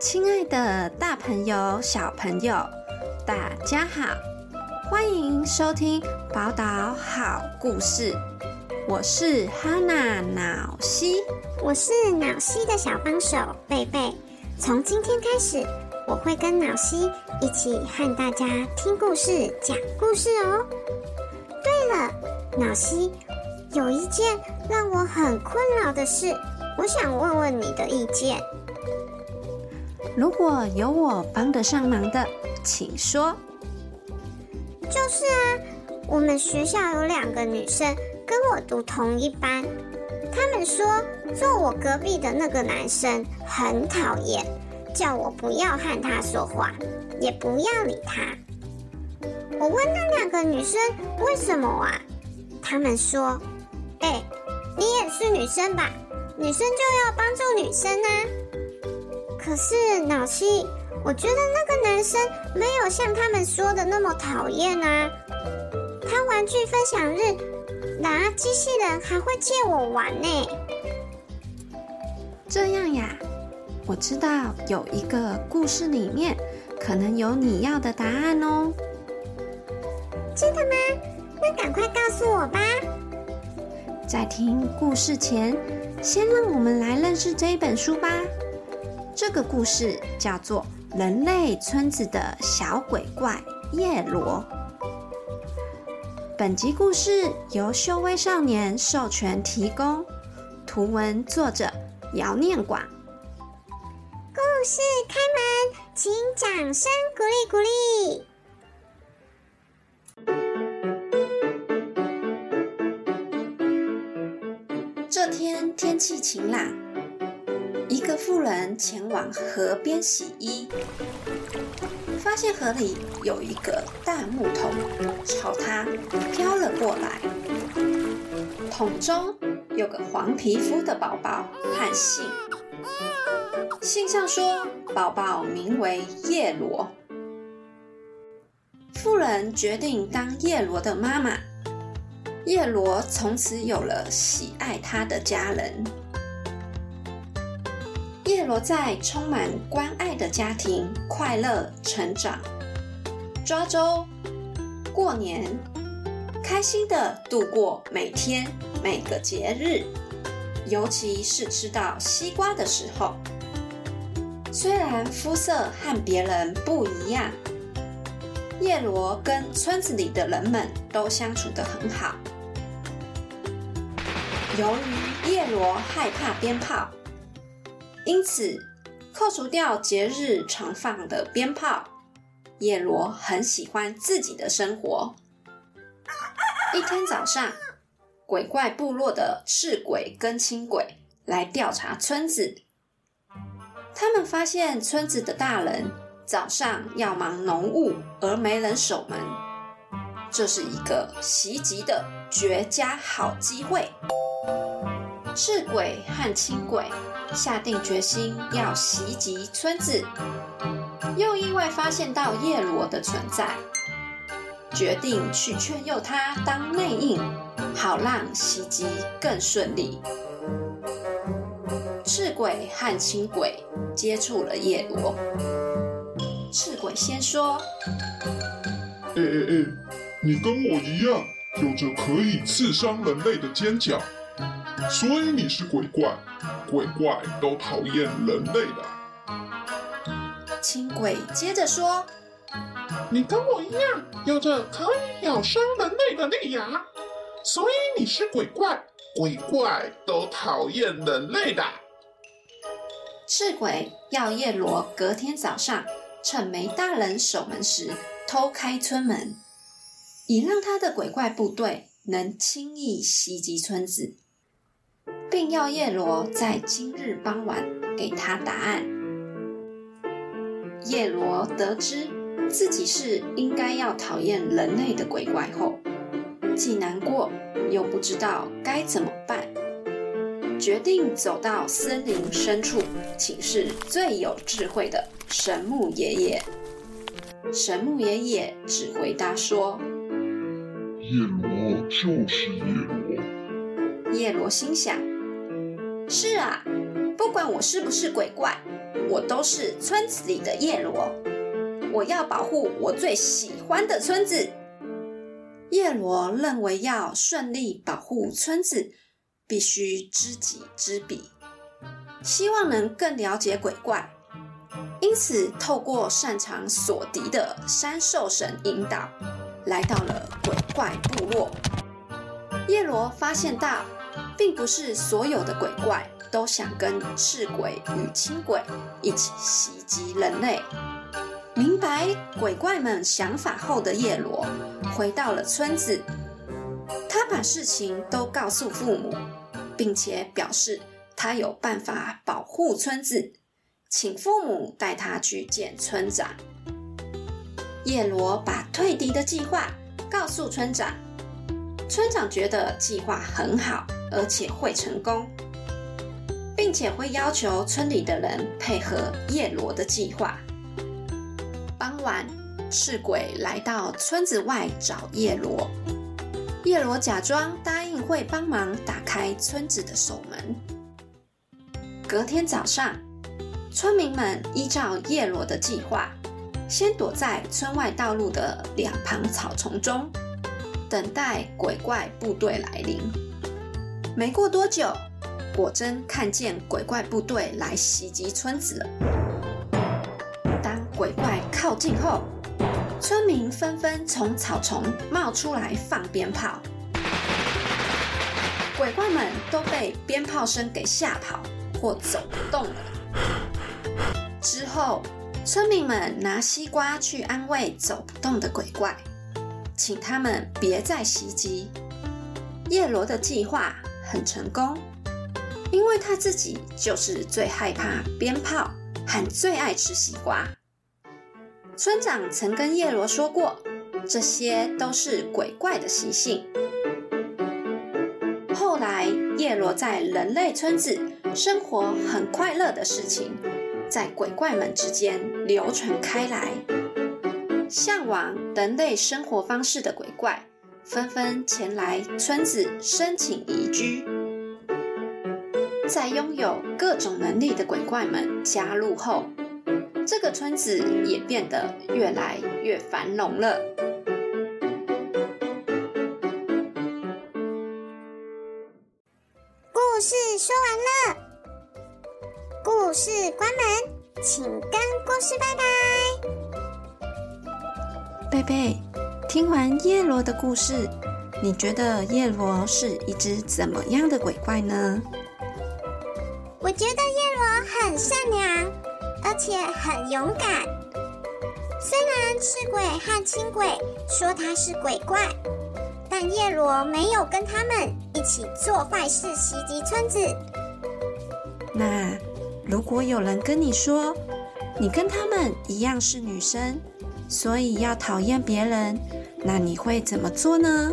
亲爱的，大朋友、小朋友，大家好，欢迎收听宝岛好故事。我是哈娜脑西，我是脑西的小帮手贝贝。从今天开始，我会跟脑西一起和大家听故事、讲故事哦。对了，脑西有一件让我很困扰的事，我想问问你的意见。如果有我帮得上忙的，请说。就是啊，我们学校有两个女生跟我读同一班，她们说坐我隔壁的那个男生很讨厌，叫我不要和他说话，也不要理他。我问那两个女生为什么啊？她们说：“哎，你也是女生吧？女生就要帮助女生啊。”可是老七，我觉得那个男生没有像他们说的那么讨厌啊。他玩具分享日拿机器人还会借我玩呢。这样呀，我知道有一个故事里面可能有你要的答案哦。真的吗？那赶快告诉我吧。在听故事前，先让我们来认识这一本书吧。这个故事叫做《人类村子的小鬼怪叶罗》。本集故事由修威少年授权提供，图文作者姚念广。故事开门，请掌声鼓励鼓励。这天天气晴朗。一个妇人前往河边洗衣，发现河里有一个大木桶，朝他飘了过来。桶中有个黄皮肤的宝宝和信，信上说宝宝名为叶罗。妇人决定当叶罗的妈妈，叶罗从此有了喜爱他的家人。罗在充满关爱的家庭快乐成长，抓周、过年，开心的度过每天每个节日，尤其是吃到西瓜的时候。虽然肤色和别人不一样，叶罗跟村子里的人们都相处得很好。由于叶罗害怕鞭炮。因此，扣除掉节日常放的鞭炮，叶罗很喜欢自己的生活。一天早上，鬼怪部落的赤鬼跟青鬼来调查村子。他们发现村子的大人早上要忙农务，而没人守门，这是一个袭击的绝佳好机会。赤鬼和青鬼下定决心要袭击村子，又意外发现到叶罗的存在，决定去劝诱他当内应，好让袭击更顺利。赤鬼和青鬼接触了叶罗，赤鬼先说：“哎哎哎，你跟我一样，有着可以刺伤人类的尖角。”所以你是鬼怪，鬼怪都讨厌人类的。青鬼接着说：“你跟我一样，有着可以咬伤人类的利牙，所以你是鬼怪，鬼怪都讨厌人类的。”赤鬼要夜罗隔天早上趁没大人守门时偷开村门，以让他的鬼怪部队能轻易袭击村子。并要叶罗在今日傍晚给他答案。叶罗得知自己是应该要讨厌人类的鬼怪后，既难过又不知道该怎么办，决定走到森林深处请示最有智慧的神木爷爷。神木爷爷只回答说：“叶罗就是叶罗。”叶罗心想。是啊，不管我是不是鬼怪，我都是村子里的叶罗，我要保护我最喜欢的村子。叶罗认为，要顺利保护村子，必须知己知彼，希望能更了解鬼怪，因此透过擅长锁敌的山兽神引导，来到了鬼怪部落。叶罗发现到，并不是所有的鬼怪。都想跟赤鬼与青鬼一起袭击人类。明白鬼怪们想法后的叶罗回到了村子，他把事情都告诉父母，并且表示他有办法保护村子，请父母带他去见村长。叶罗把退敌的计划告诉村长，村长觉得计划很好，而且会成功。并且会要求村里的人配合叶罗的计划。傍晚，赤鬼来到村子外找叶罗，叶罗假装答应会帮忙打开村子的守门。隔天早上，村民们依照叶罗的计划，先躲在村外道路的两旁草丛中，等待鬼怪部队来临。没过多久。果真看见鬼怪部队来袭击村子了。当鬼怪靠近后，村民纷纷从草丛冒出来放鞭炮，鬼怪们都被鞭炮声给吓跑或走不动了。之后，村民们拿西瓜去安慰走不动的鬼怪，请他们别再袭击。叶罗的计划很成功。因为他自己就是最害怕鞭炮和最爱吃西瓜。村长曾跟叶罗说过，这些都是鬼怪的习性。后来，叶罗在人类村子生活很快乐的事情，在鬼怪们之间流传开来。向往人类生活方式的鬼怪，纷纷前来村子申请移居。在拥有各种能力的鬼怪们加入后，这个村子也变得越来越繁荣了。故事说完了，故事关门，请跟故事拜拜。贝贝，听完叶罗的故事，你觉得叶罗是一只怎么样的鬼怪呢？我觉得叶罗很善良，而且很勇敢。虽然赤鬼和青鬼说他是鬼怪，但叶罗没有跟他们一起做坏事袭击村子。那如果有人跟你说，你跟他们一样是女生，所以要讨厌别人，那你会怎么做呢？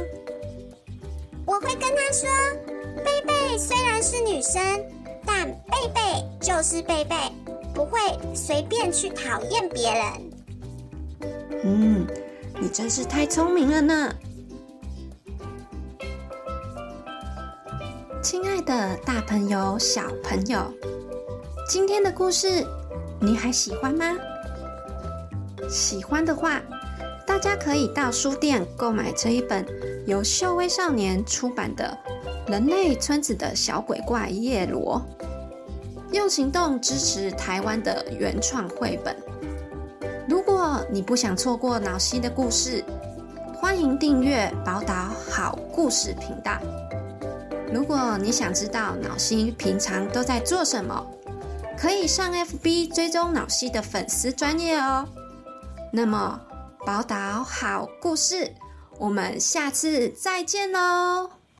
我会跟他说：“贝贝虽然是女生。”但贝贝就是贝贝，不会随便去讨厌别人。嗯，你真是太聪明了呢，亲爱的大朋友、小朋友，今天的故事你还喜欢吗？喜欢的话，大家可以到书店购买这一本由秀威少年出版的《人类村子的小鬼怪叶罗》。用行动支持台湾的原创绘本。如果你不想错过脑溪的故事，欢迎订阅宝岛好故事频道。如果你想知道脑溪平常都在做什么，可以上 FB 追踪脑溪的粉丝专业哦。那么，宝岛好故事，我们下次再见喽。